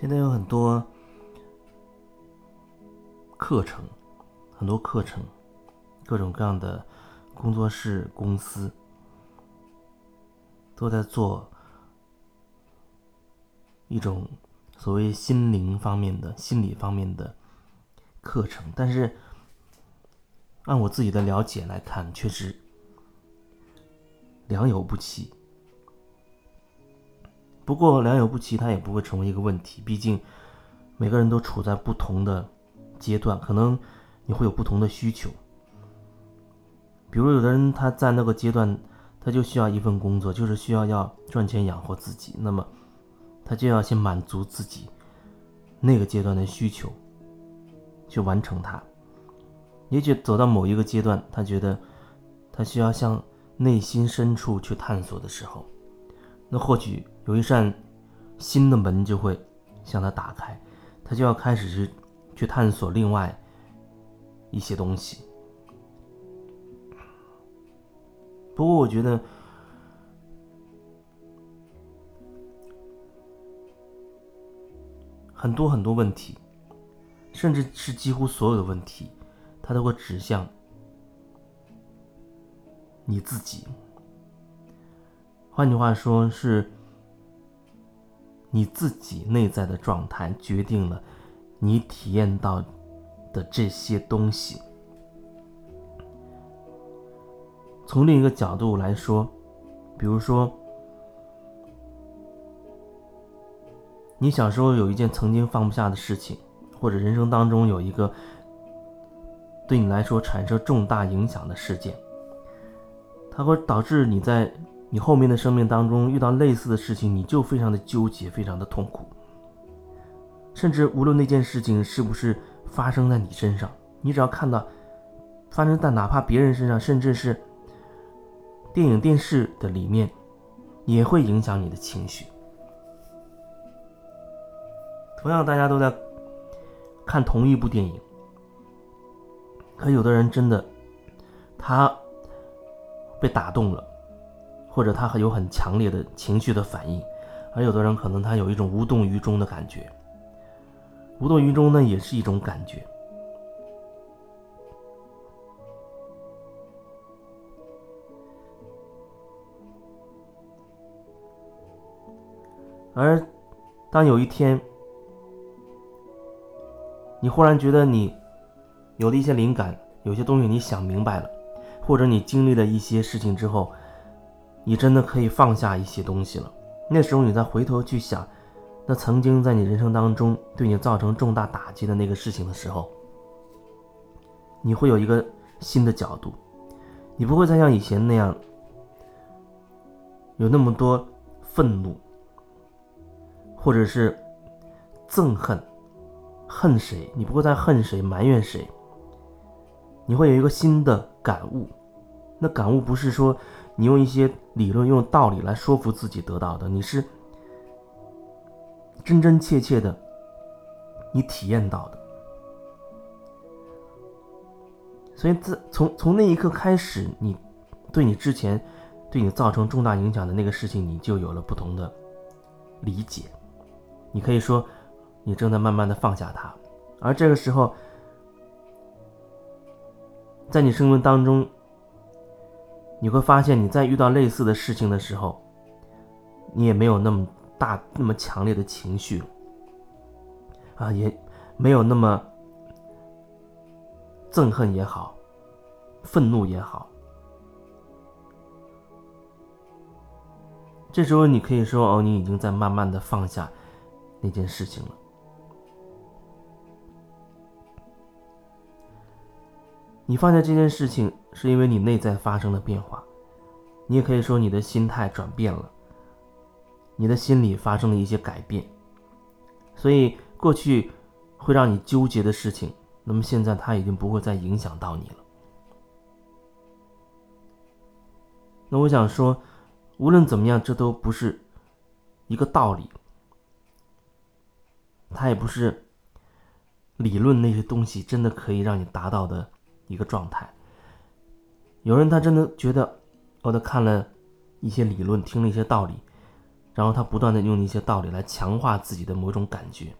现在有很多课程，很多课程，各种各样的工作室、公司都在做一种所谓心灵方面的、心理方面的课程，但是按我自己的了解来看，确实良莠不齐。不过良莠不齐，它也不会成为一个问题。毕竟每个人都处在不同的阶段，可能你会有不同的需求。比如有的人他在那个阶段，他就需要一份工作，就是需要要赚钱养活自己，那么他就要先满足自己那个阶段的需求，去完成它。也许走到某一个阶段，他觉得他需要向内心深处去探索的时候，那或许。有一扇新的门就会向他打开，他就要开始去去探索另外一些东西。不过，我觉得很多很多问题，甚至是几乎所有的问题，它都会指向你自己。换句话说，是。你自己内在的状态决定了你体验到的这些东西。从另一个角度来说，比如说，你小时候有一件曾经放不下的事情，或者人生当中有一个对你来说产生重大影响的事件，它会导致你在。你后面的生命当中遇到类似的事情，你就非常的纠结，非常的痛苦。甚至无论那件事情是不是发生在你身上，你只要看到发生在哪怕别人身上，甚至是电影、电视的里面，也会影响你的情绪。同样，大家都在看同一部电影，可有的人真的他被打动了。或者他很有很强烈的情绪的反应，而有的人可能他有一种无动于衷的感觉。无动于衷呢，也是一种感觉。而当有一天，你忽然觉得你有了一些灵感，有些东西你想明白了，或者你经历了一些事情之后。你真的可以放下一些东西了。那时候，你再回头去想，那曾经在你人生当中对你造成重大打击的那个事情的时候，你会有一个新的角度，你不会再像以前那样有那么多愤怒，或者是憎恨，恨谁？你不会再恨谁、埋怨谁？你会有一个新的感悟。那感悟不是说。你用一些理论、用道理来说服自己得到的，你是真真切切的，你体验到的。所以，自从从那一刻开始，你对你之前对你造成重大影响的那个事情，你就有了不同的理解。你可以说，你正在慢慢的放下它，而这个时候，在你生命当中。你会发现，你在遇到类似的事情的时候，你也没有那么大、那么强烈的情绪，啊，也没有那么憎恨也好，愤怒也好。这时候，你可以说，哦，你已经在慢慢的放下那件事情了。你放下这件事情，是因为你内在发生了变化。你也可以说你的心态转变了，你的心理发生了一些改变。所以过去会让你纠结的事情，那么现在它已经不会再影响到你了。那我想说，无论怎么样，这都不是一个道理，它也不是理论那些东西真的可以让你达到的。一个状态，有人他真的觉得，哦，他看了一些理论，听了一些道理，然后他不断的用一些道理来强化自己的某种感觉，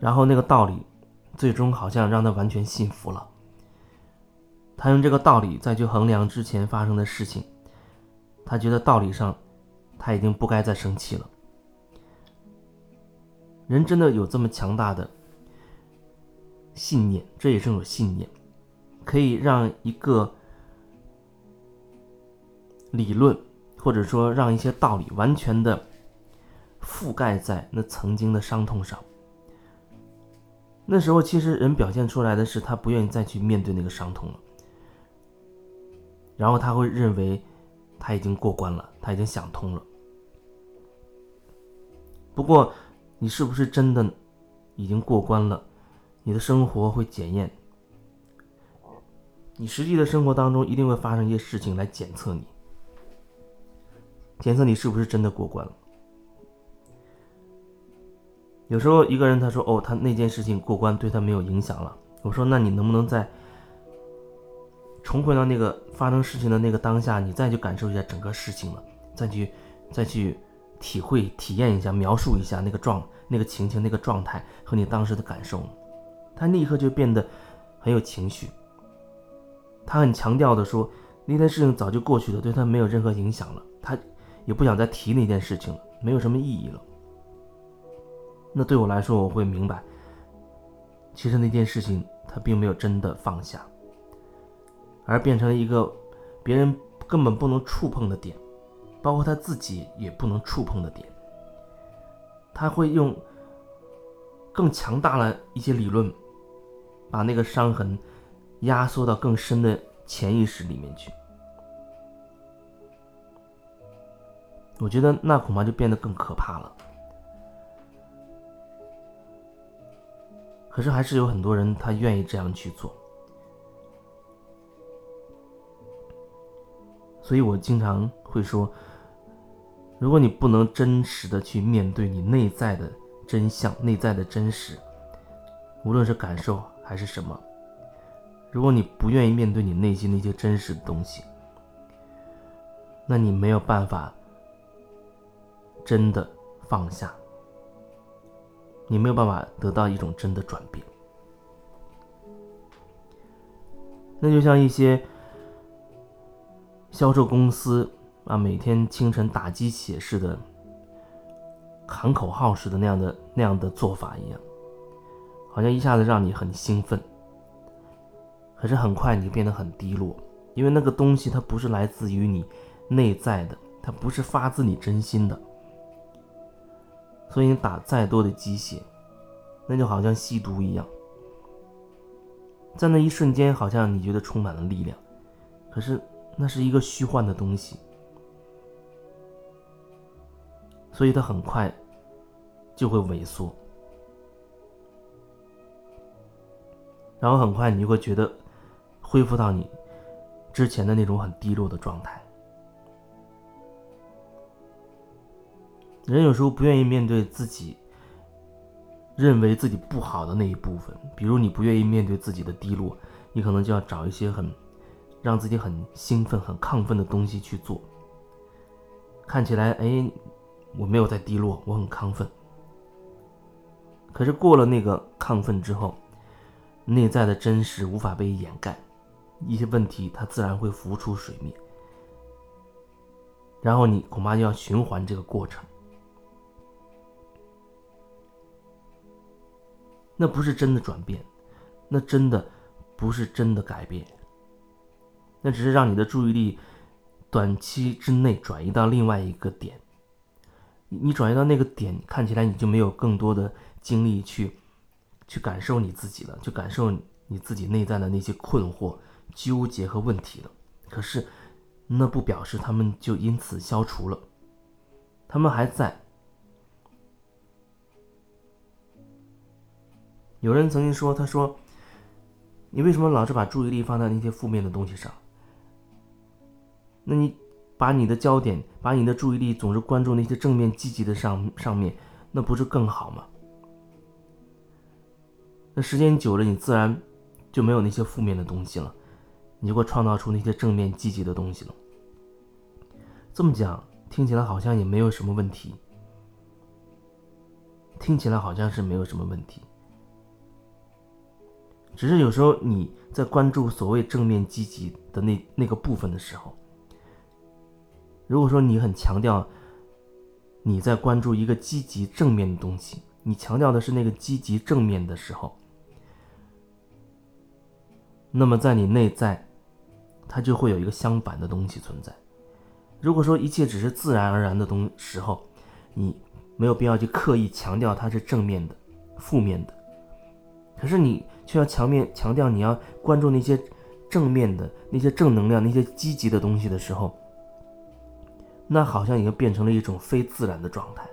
然后那个道理最终好像让他完全信服了。他用这个道理再去衡量之前发生的事情，他觉得道理上他已经不该再生气了。人真的有这么强大的信念，这也是一种信念。可以让一个理论，或者说让一些道理完全的覆盖在那曾经的伤痛上。那时候，其实人表现出来的是他不愿意再去面对那个伤痛了，然后他会认为他已经过关了，他已经想通了。不过，你是不是真的已经过关了？你的生活会检验。你实际的生活当中一定会发生一些事情来检测你，检测你是不是真的过关了。有时候一个人他说：“哦，他那件事情过关对他没有影响了。”我说：“那你能不能再重回到那个发生事情的那个当下，你再去感受一下整个事情了，再去再去体会体验一下，描述一下那个状那个情形那个状态和你当时的感受？”他立刻就变得很有情绪。他很强调的说，那件事情早就过去了，对他没有任何影响了，他也不想再提那件事情了，没有什么意义了。那对我来说，我会明白，其实那件事情他并没有真的放下，而变成了一个别人根本不能触碰的点，包括他自己也不能触碰的点。他会用更强大的一些理论，把那个伤痕。压缩到更深的潜意识里面去，我觉得那恐怕就变得更可怕了。可是还是有很多人他愿意这样去做，所以我经常会说，如果你不能真实的去面对你内在的真相、内在的真实，无论是感受还是什么。如果你不愿意面对你内心那些真实的东西，那你没有办法真的放下，你没有办法得到一种真的转变。那就像一些销售公司啊，每天清晨打鸡血似的喊口号似的那样的那样的做法一样，好像一下子让你很兴奋。可是很快你就变得很低落，因为那个东西它不是来自于你内在的，它不是发自你真心的，所以你打再多的鸡血，那就好像吸毒一样，在那一瞬间好像你觉得充满了力量，可是那是一个虚幻的东西，所以它很快就会萎缩，然后很快你就会觉得。恢复到你之前的那种很低落的状态。人有时候不愿意面对自己认为自己不好的那一部分，比如你不愿意面对自己的低落，你可能就要找一些很让自己很兴奋、很亢奋的东西去做。看起来，哎，我没有在低落，我很亢奋。可是过了那个亢奋之后，内在的真实无法被掩盖。一些问题，它自然会浮出水面，然后你恐怕就要循环这个过程。那不是真的转变，那真的不是真的改变，那只是让你的注意力短期之内转移到另外一个点。你转移到那个点，看起来你就没有更多的精力去去感受你自己了，去感受你自己内在的那些困惑。纠结和问题了，可是，那不表示他们就因此消除了，他们还在。有人曾经说：“他说，你为什么老是把注意力放在那些负面的东西上？那你把你的焦点，把你的注意力总是关注那些正面积极的上上面，那不是更好吗？那时间久了，你自然就没有那些负面的东西了。”你就会创造出那些正面积极的东西了。这么讲，听起来好像也没有什么问题，听起来好像是没有什么问题。只是有时候你在关注所谓正面积极的那那个部分的时候，如果说你很强调你在关注一个积极正面的东西，你强调的是那个积极正面的时候，那么在你内在，它就会有一个相反的东西存在。如果说一切只是自然而然的东时候，你没有必要去刻意强调它是正面的、负面的。可是你却要强面强调你要关注那些正面的、那些正能量、那些积极的东西的时候，那好像已经变成了一种非自然的状态。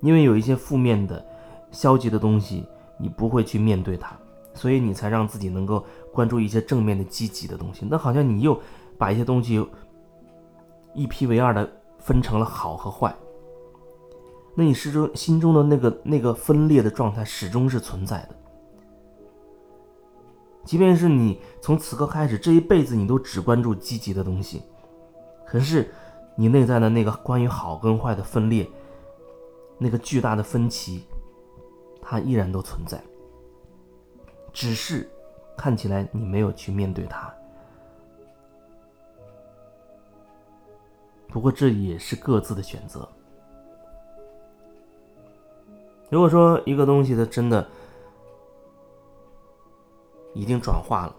因为有一些负面的、消极的东西，你不会去面对它，所以你才让自己能够关注一些正面的、积极的东西。那好像你又把一些东西一批为二的分成了好和坏。那你始终心中的那个那个分裂的状态始终是存在的，即便是你从此刻开始这一辈子你都只关注积极的东西，可是你内在的那个关于好跟坏的分裂，那个巨大的分歧，它依然都存在，只是看起来你没有去面对它。不过这也是各自的选择。如果说一个东西它真的已经转化了，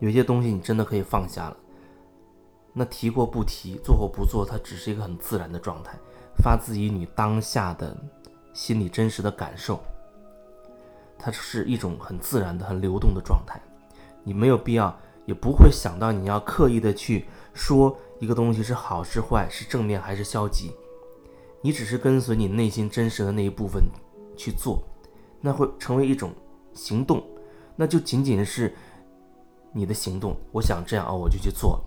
有些东西你真的可以放下了，那提过不提，做或不做，它只是一个很自然的状态，发自于你当下的心里真实的感受，它是一种很自然的、很流动的状态，你没有必要，也不会想到你要刻意的去说一个东西是好是坏，是正面还是消极。你只是跟随你内心真实的那一部分去做，那会成为一种行动，那就仅仅是你的行动。我想这样哦，我就去做了，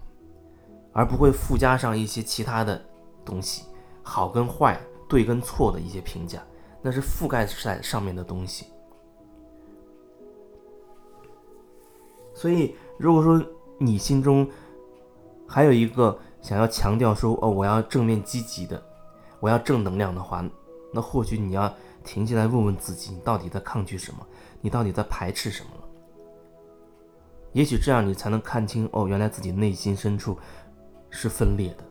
而不会附加上一些其他的东西，好跟坏、对跟错的一些评价，那是覆盖在上面的东西。所以，如果说你心中还有一个想要强调说哦，我要正面积极的。我要正能量的话，那或许你要停下来问问自己，你到底在抗拒什么？你到底在排斥什么？也许这样你才能看清哦，原来自己内心深处是分裂的。